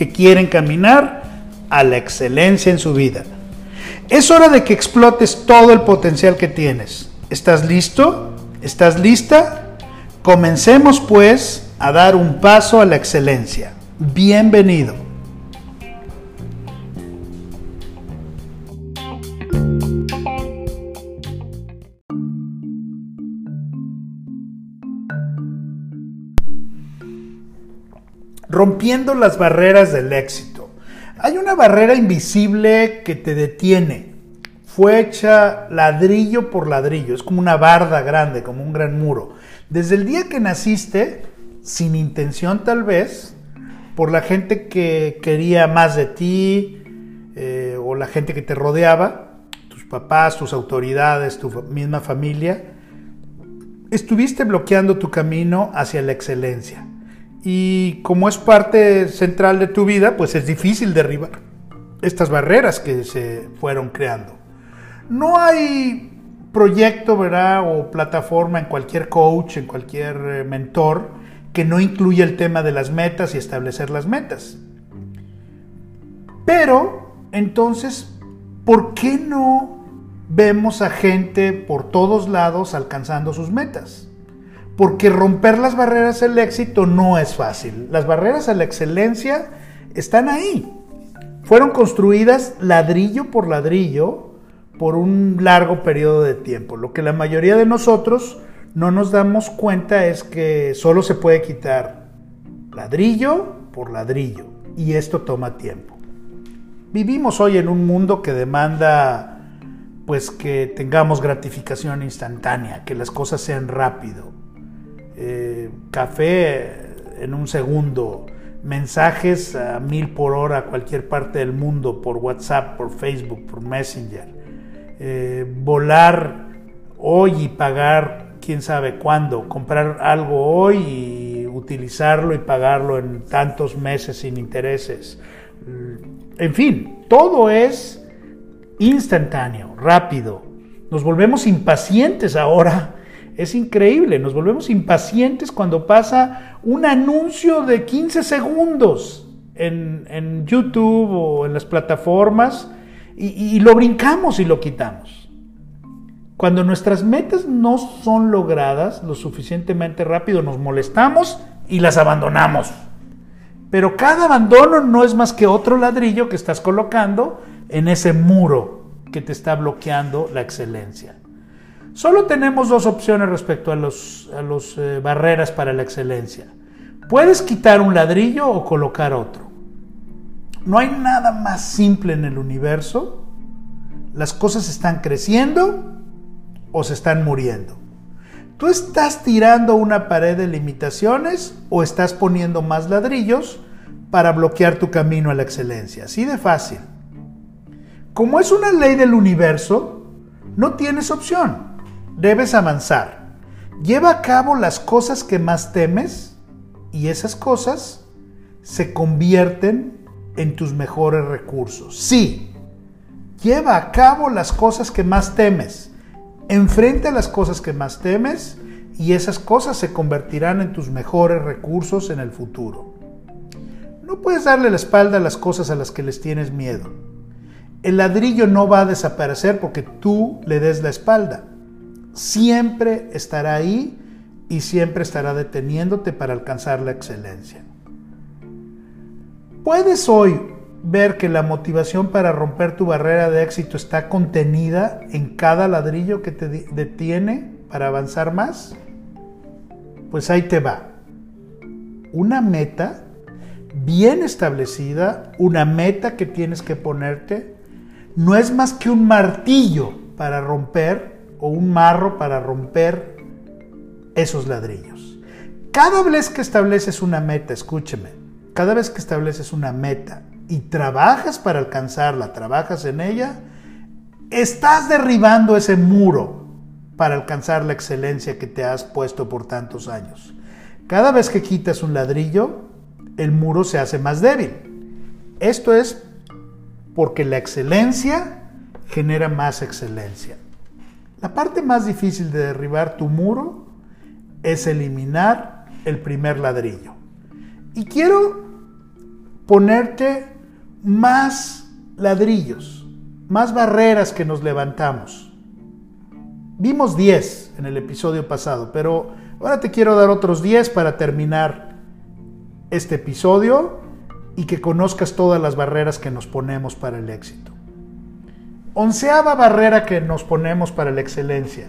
que quieren caminar a la excelencia en su vida. Es hora de que explotes todo el potencial que tienes. ¿Estás listo? ¿Estás lista? Comencemos pues a dar un paso a la excelencia. Bienvenido. Rompiendo las barreras del éxito. Hay una barrera invisible que te detiene. Fue hecha ladrillo por ladrillo. Es como una barda grande, como un gran muro. Desde el día que naciste, sin intención tal vez, por la gente que quería más de ti eh, o la gente que te rodeaba, tus papás, tus autoridades, tu misma familia, estuviste bloqueando tu camino hacia la excelencia y como es parte central de tu vida, pues es difícil derribar estas barreras que se fueron creando. No hay proyecto, ¿verdad? O plataforma en cualquier coach, en cualquier eh, mentor, que no incluya el tema de las metas y establecer las metas. Pero, entonces, ¿por qué no vemos a gente por todos lados alcanzando sus metas? Porque romper las barreras al éxito no es fácil. Las barreras a la excelencia están ahí. Fueron construidas ladrillo por ladrillo por un largo periodo de tiempo. Lo que la mayoría de nosotros no nos damos cuenta es que solo se puede quitar ladrillo por ladrillo y esto toma tiempo. Vivimos hoy en un mundo que demanda pues que tengamos gratificación instantánea, que las cosas sean rápido, café en un segundo, mensajes a mil por hora a cualquier parte del mundo por WhatsApp, por Facebook, por Messenger, eh, volar hoy y pagar quién sabe cuándo, comprar algo hoy y utilizarlo y pagarlo en tantos meses sin intereses. En fin, todo es instantáneo, rápido. Nos volvemos impacientes ahora es increíble, nos volvemos impacientes cuando pasa un anuncio de 15 segundos en, YouTube o en las plataformas y, y lo brincamos y lo quitamos. Cuando nuestras metas no son logradas lo suficientemente rápido, nos molestamos y las abandonamos. Pero cada abandono no es más que otro ladrillo que estás colocando en ese muro que te está bloqueando la excelencia. Solo tenemos dos opciones respecto a las los, eh, barreras para la excelencia. Puedes quitar un ladrillo o colocar otro. No hay nada más simple en el universo. Las cosas están creciendo o se están muriendo. ¿Tú estás tirando una pared de limitaciones o estás poniendo más ladrillos para bloquear tu camino a la excelencia? Así de fácil. Como es una ley del universo, no tienes opción debes avanzar. Lleva a cabo las cosas que más temes y esas cosas se convierten en tus mejores recursos. Sí, lleva a cabo las cosas que más temes. Enfrenta las cosas que más temes y esas cosas se convertirán en tus mejores recursos en el futuro. No puedes darle la espalda a las cosas a las que les tienes miedo. El ladrillo no va a desaparecer porque tú le des la espalda siempre estará ahí y siempre estará deteniéndote para alcanzar la excelencia. Puedes hoy ver que la motivación para romper tu barrera de éxito está contenida en cada ladrillo que te detiene para avanzar más. Pues ahí te va. Una meta bien establecida, una meta que tienes que ponerte, no es más que un martillo para romper o un marro para romper esos ladrillos. Cada vez que estableces una meta, escúcheme, cada vez que estableces una meta y trabajas para alcanzarla, trabajas en ella, estás derribando ese muro para alcanzar la excelencia que te has puesto por tantos años. Cada vez que quitas un ladrillo, el muro se hace más débil. Esto es porque la excelencia genera más excelencia. La parte más difícil de derribar tu muro es eliminar el primer ladrillo. Y quiero ponerte más ladrillos, más barreras que nos levantamos. Vimos 10 en el episodio pasado, pero ahora te quiero dar otros 10 para terminar este episodio y que conozcas todas las barreras que nos ponemos para el éxito. Onceava barrera que nos ponemos para la excelencia,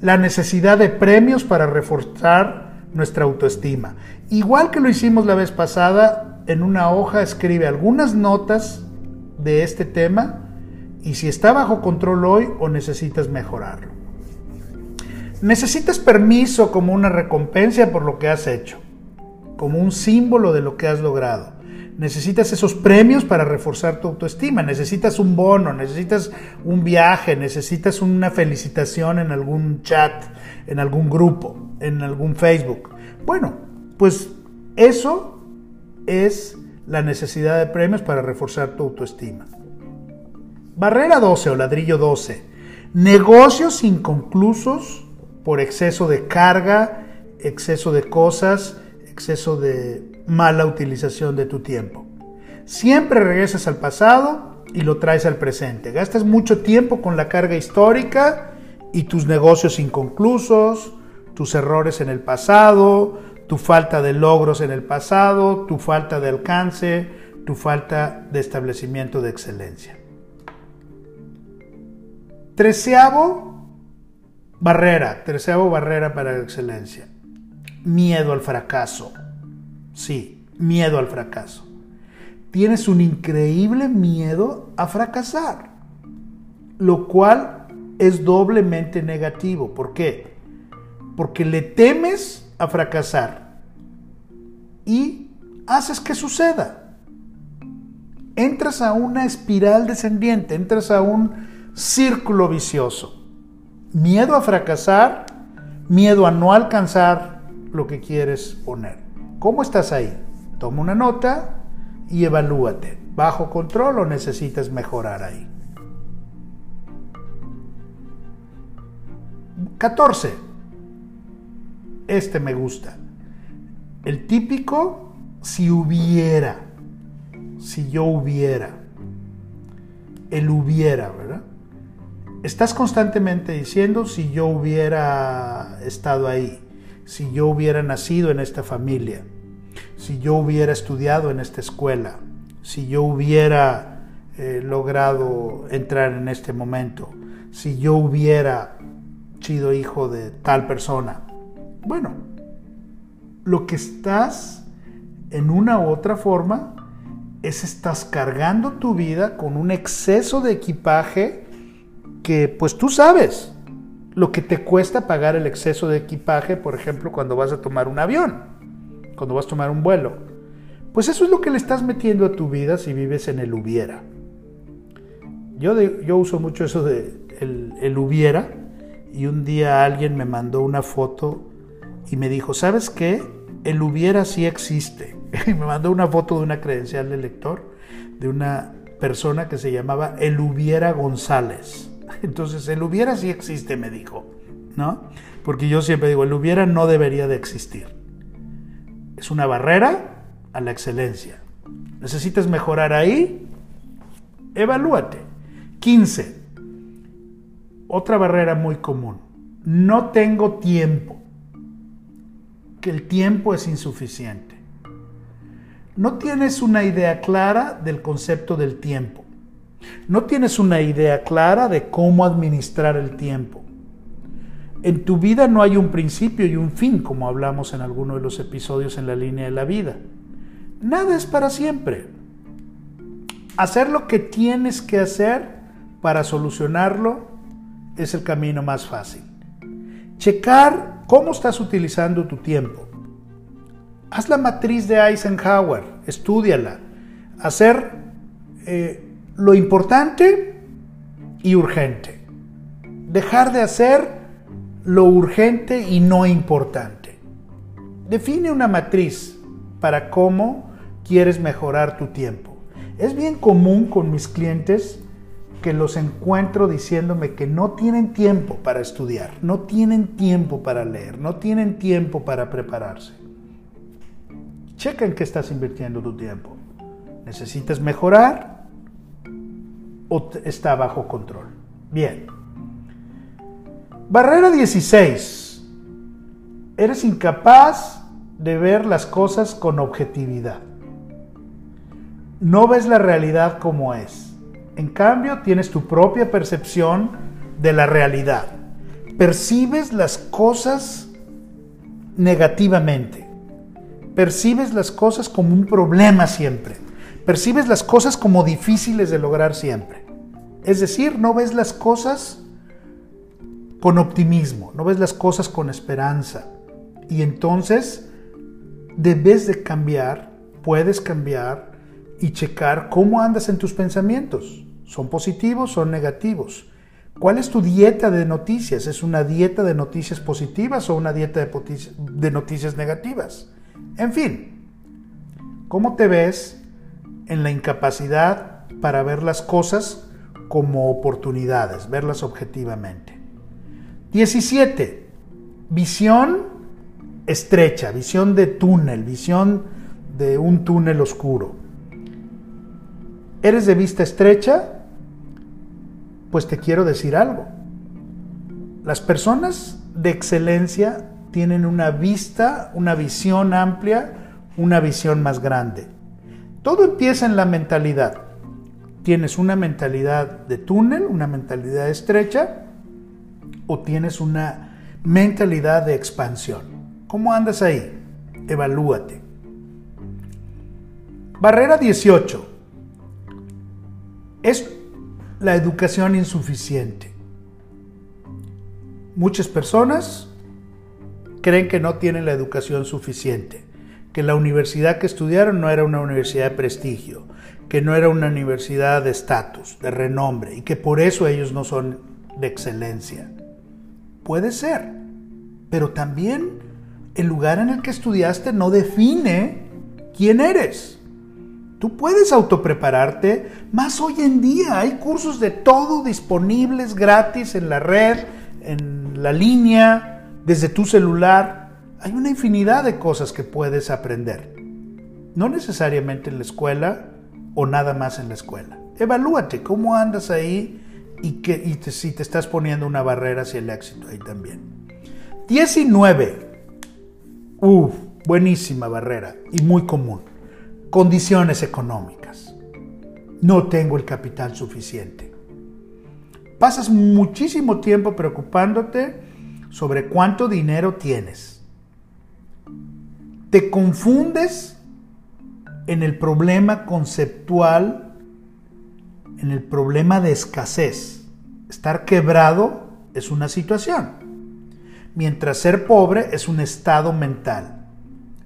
la necesidad de premios para reforzar nuestra autoestima. Igual que lo hicimos la vez pasada, en una hoja escribe algunas notas de este tema y si está bajo control hoy o necesitas mejorarlo. Necesitas permiso como una recompensa por lo que has hecho, como un símbolo de lo que has logrado. Necesitas esos premios para reforzar tu autoestima, necesitas un bono, necesitas un viaje, necesitas una felicitación en algún chat, en algún grupo, en algún Facebook. Bueno, pues eso es la necesidad de premios para reforzar tu autoestima. Barrera 12 o ladrillo 12. Negocios inconclusos por exceso de carga, exceso de cosas, exceso de mala utilización de tu tiempo. Siempre regresas al pasado y lo traes al presente. Gastas mucho tiempo con la carga histórica y tus negocios inconclusos, tus errores en el pasado, tu falta de logros en el pasado, tu falta de alcance, tu falta de establecimiento de excelencia. Treceavo barrera, treceavo barrera para la excelencia. Miedo al fracaso. Sí, miedo al fracaso. Tienes un increíble miedo a fracasar, lo cual es doblemente negativo. ¿Por qué? Porque le temes a fracasar y haces que suceda. Entras a una espiral descendiente, entras a un círculo vicioso. Miedo a fracasar, miedo a no alcanzar lo que quieres poner. ¿Cómo estás ahí? Toma una nota y evalúate. ¿Bajo control o necesitas mejorar ahí? 14 este me gusta. El típico, si hubiera, si yo hubiera, el hubiera, ¿verdad? Estás constantemente diciendo si yo hubiera estado ahí, si yo hubiera nacido en esta familia, si yo hubiera estudiado en esta escuela, si yo hubiera eh, logrado entrar en este momento, si yo hubiera sido hijo de tal persona. Bueno, lo que estás en una u otra forma es estás cargando tu vida con un exceso de equipaje que pues tú sabes lo que te cuesta pagar el exceso de equipaje, por ejemplo, cuando vas a tomar un avión, cuando vas a tomar un vuelo. Pues eso es lo que le estás metiendo a tu vida si vives en el hubiera. Yo, yo uso mucho eso de el, el hubiera y un día alguien me mandó una foto y me dijo, ¿sabes qué? El hubiera sí existe. Y me mandó una foto de una credencial de lector de una persona que se llamaba El hubiera González. Entonces, el hubiera sí existe, me dijo, ¿no? Porque yo siempre digo, el hubiera no debería de existir. Es una barrera a la excelencia. ¿Necesitas mejorar ahí? Evalúate. 15. Otra barrera muy común. No tengo tiempo que el tiempo es insuficiente. no tienes una idea clara del concepto del tiempo. No tienes una idea clara de cómo administrar el tiempo. En tu vida no hay un principio y un fin, como hablamos en alguno de los episodios en la línea de la vida. Nada es para siempre. Hacer lo que tienes que hacer para solucionarlo es el camino más fácil. Checar cómo estás utilizando tu tiempo. Haz la matriz de Eisenhower, estudiala. Hacer eh, lo importante y urgente. Dejar de hacer lo urgente y no importante. Define una matriz para cómo quieres mejorar tu tiempo. Es bien común con mis clientes que los encuentro diciéndome que no tienen tiempo para estudiar, no tienen tiempo para leer, no tienen tiempo para prepararse. Checa en qué estás invirtiendo tu tiempo. ¿Necesitas mejorar o está bajo control? Bien. Barrera 16. Eres incapaz de ver las cosas con objetividad. No ves la realidad como es en cambio, tienes tu propia percepción de la realidad. Percibes las cosas negativamente. Percibes las cosas como un problema siempre. Percibes las cosas como difíciles de lograr siempre. Es decir, no ves las cosas con optimismo, no ves las cosas con esperanza. Y entonces debes de cambiar, puedes cambiar y checar cómo andas en tus pensamientos. ¿Son positivos? ¿Son negativos? ¿Cuál es tu dieta de noticias? ¿Es una dieta de noticias positivas o una dieta de, noticias negativas? En fin, ¿cómo te ves en la incapacidad para ver las cosas como oportunidades, verlas objetivamente? 17. Visión estrecha, visión de túnel, visión de un túnel oscuro. ¿Eres de vista estrecha? Pues te quiero decir algo. Las personas de excelencia tienen una vista, una visión amplia, una visión más grande. Todo empieza en la mentalidad. Tienes una mentalidad de túnel, una mentalidad estrecha, o tienes una mentalidad de expansión. ¿Cómo andas ahí? Evalúate. Barrera 18 es la educación insuficiente. Muchas personas creen que no tienen la educación suficiente, que la universidad que estudiaron no era una universidad de prestigio, que no era una universidad de estatus, de renombre, y que por eso ellos no son de excelencia. Puede ser, pero también el lugar en el que estudiaste no define quién eres. Tú puedes autoprepararte, más hoy en día hay cursos de todo disponibles gratis en la red, en la línea, desde tu celular. Hay una infinidad de cosas que puedes aprender. No necesariamente en la escuela o nada más en la escuela. Evalúate cómo andas ahí y, que, si te estás poniendo una barrera hacia el éxito ahí también. 19. Uf, buenísima barrera y muy común condiciones económicas. No tengo el capital suficiente. Pasas muchísimo tiempo preocupándote sobre cuánto dinero tienes. Te confundes en el problema conceptual, en el problema de escasez. Estar quebrado es una situación, mientras ser pobre es un estado mental.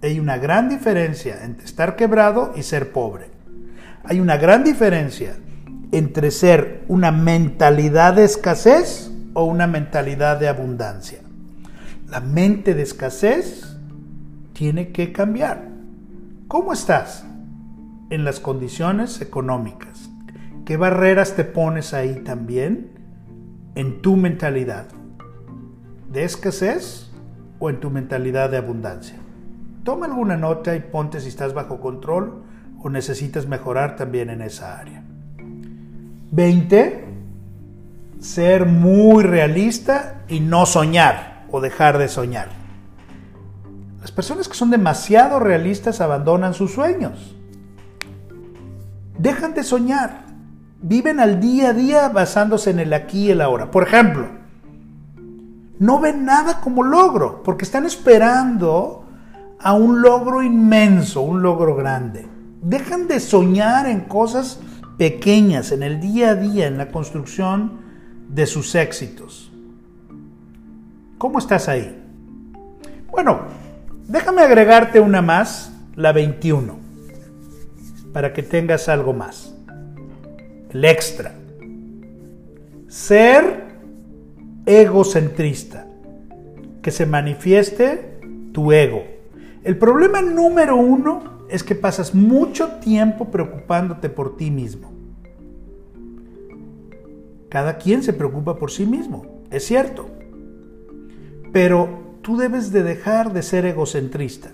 Hay una gran diferencia entre estar quebrado y ser pobre. Hay una gran diferencia entre ser una mentalidad de escasez o una mentalidad de abundancia. La mente de escasez tiene que cambiar. ¿Cómo estás en las condiciones económicas? ¿Qué barreras te pones ahí también en tu mentalidad? ¿De escasez o en tu mentalidad de abundancia? Toma alguna nota y ponte si estás bajo control o necesitas mejorar también en esa área. 20. Ser muy realista y no soñar o dejar de soñar. Las personas que son demasiado realistas abandonan sus sueños. dejan de soñar. Viven al día a día basándose en el aquí y el ahora. Por ejemplo, no ven nada como logro, porque están esperando a un logro inmenso, un logro grande. Dejan de soñar en cosas pequeñas, en el día a día, en la construcción de sus éxitos. ¿Cómo estás ahí? Bueno, déjame agregarte una más, la 21, para que tengas algo más. El extra. Ser egocentrista. Que se manifieste tu ego. El problema número uno es que pasas mucho tiempo preocupándote por ti mismo. Cada quien se preocupa por sí mismo, es cierto. Pero tú debes de dejar de ser egocentrista.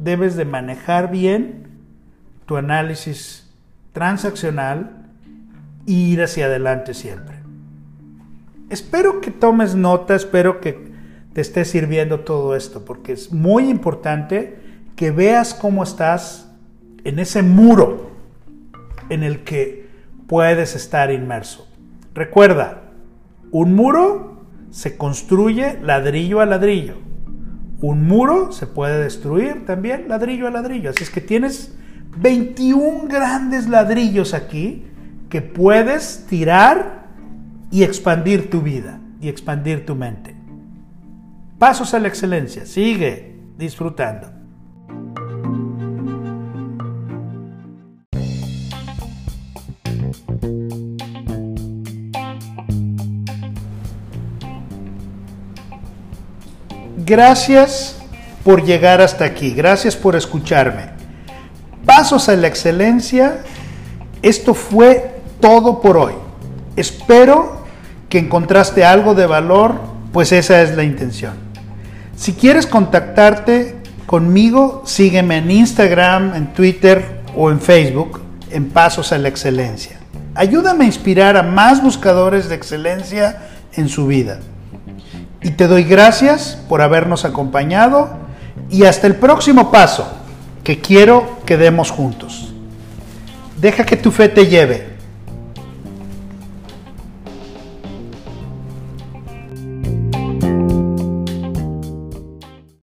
Debes de manejar bien tu análisis transaccional ir hacia adelante siempre. Espero que tomes nota, espero que te esté sirviendo todo esto, porque es muy importante que veas cómo estás en ese muro en el que puedes estar inmerso. Recuerda, un muro se construye ladrillo a ladrillo. Un muro se puede destruir también ladrillo a ladrillo. Así es que tienes 21 grandes ladrillos aquí que puedes tirar y expandir tu vida y expandir tu mente. Pasos a la excelencia. Sigue disfrutando. Gracias por llegar hasta aquí, gracias por escucharme. Pasos a la excelencia, esto fue todo por hoy. Espero que encontraste algo de valor, pues esa es la intención. Si quieres contactarte conmigo, sígueme en Instagram, en Twitter o en Facebook en Pasos a la Excelencia. Ayúdame a inspirar a más buscadores de excelencia en su vida. Y te doy gracias por habernos acompañado y hasta el próximo paso que quiero que demos juntos. Deja que tu fe te lleve